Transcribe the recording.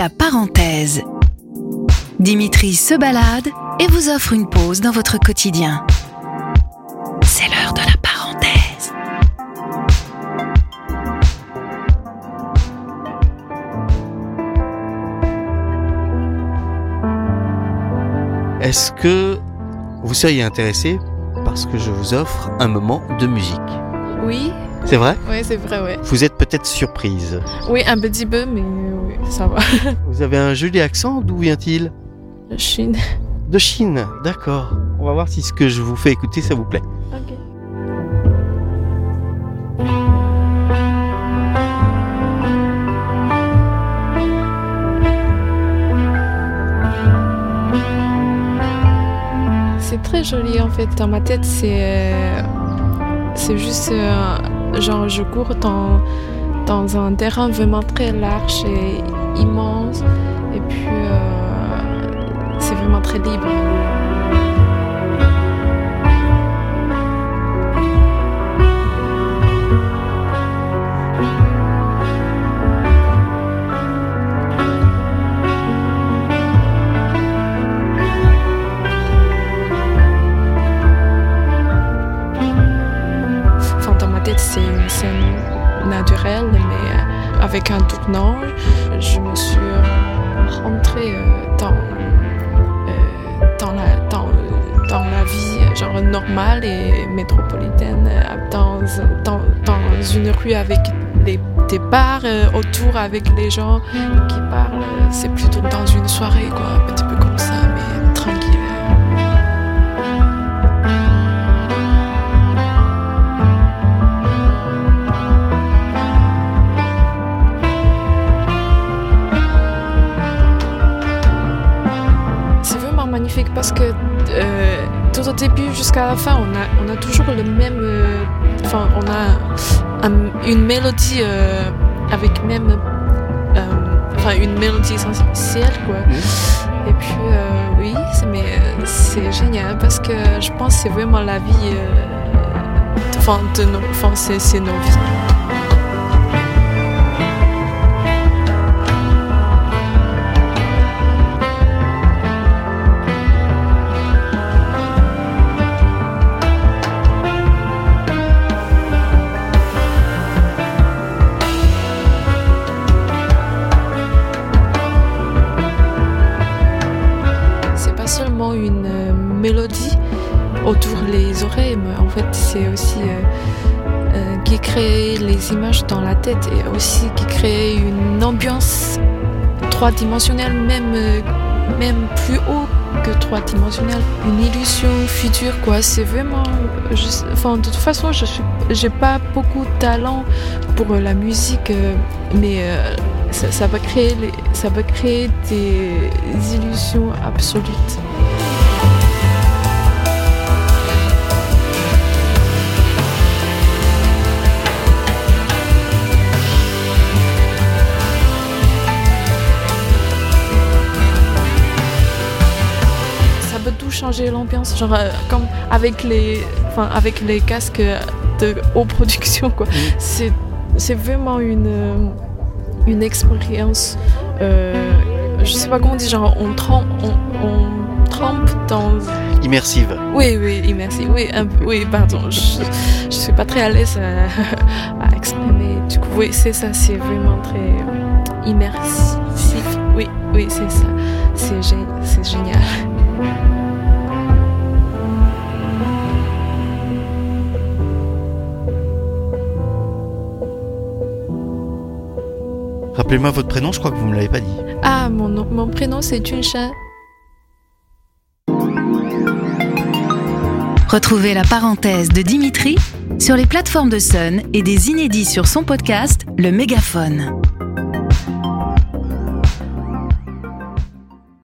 La parenthèse. Dimitri se balade et vous offre une pause dans votre quotidien. C'est l'heure de la parenthèse. Est-ce que vous seriez intéressé parce que je vous offre un moment de musique? Oui, C'est vrai? Oui, c'est vrai, ouais. Vous êtes peut-être surprise. Oui, un petit peu, mais oui, ça va. Vous avez un joli accent, d'où vient-il? Chine. De Chine, d'accord. On va voir si ce que je vous fais écouter, ça vous plaît. Ok. C'est très joli en fait. Dans ma tête, c'est euh, c'est juste euh, genre je cours dans un terrain vraiment très large et immense et puis euh, c'est vraiment très libre. C'est une scène naturelle, mais euh, avec un tournant, je me suis rentrée euh, dans, euh, dans, la, dans, dans la vie genre normale et métropolitaine, euh, dans, dans, dans une rue avec des bars euh, autour avec les gens qui parlent. C'est plutôt dans une soirée, quoi, un petit peu comme ça, magnifique parce que euh, tout au début jusqu'à la fin, on a, on a toujours le même. euh, Enfin, on a un- une mélodie euh, avec même. Enfin, une mélodie essentielle, quoi. Et puis, oui, c'est- mais c'est génial parce que je pense que c'est vraiment la vie. Enfin, de nos, enfin, c'est nos vies. Mélodie autour les oreilles, mais en fait c'est aussi euh, euh, qui crée les images dans la tête et aussi qui crée une ambiance trois-dimensionnelle, même, euh, même plus haut que trois-dimensionnelle. Une illusion future, quoi. C'est vraiment. enfin, de toute façon, je suis, j'ai pas beaucoup de talent pour la musique, mais ça, va créer ça va créer des illusions absolues. Tout changer l'ambiance, genre euh, comme avec les, enfin avec les casques de haute production quoi. C'est, c'est vraiment une, euh, une expérience. euh, je sais pas comment on dit, genre on trempe, on, on trempe dans. Immersive. Oui, oui, merci. Oui, un oui, pardon. Je, je suis pas très à l'aise à, à exprimer. Du coup, oui, c'est ça. C'est vraiment très immersif. Oui, oui, c'est ça. C'est génial. Rappelez-moi votre prénom, je crois que vous me l'avez pas dit. Ah, mon, nom- mon prénom c'est Junshan. Retrouvez la parenthèse de Dimitri sur les plateformes de Sun et des inédits sur son podcast Le Mégaphone.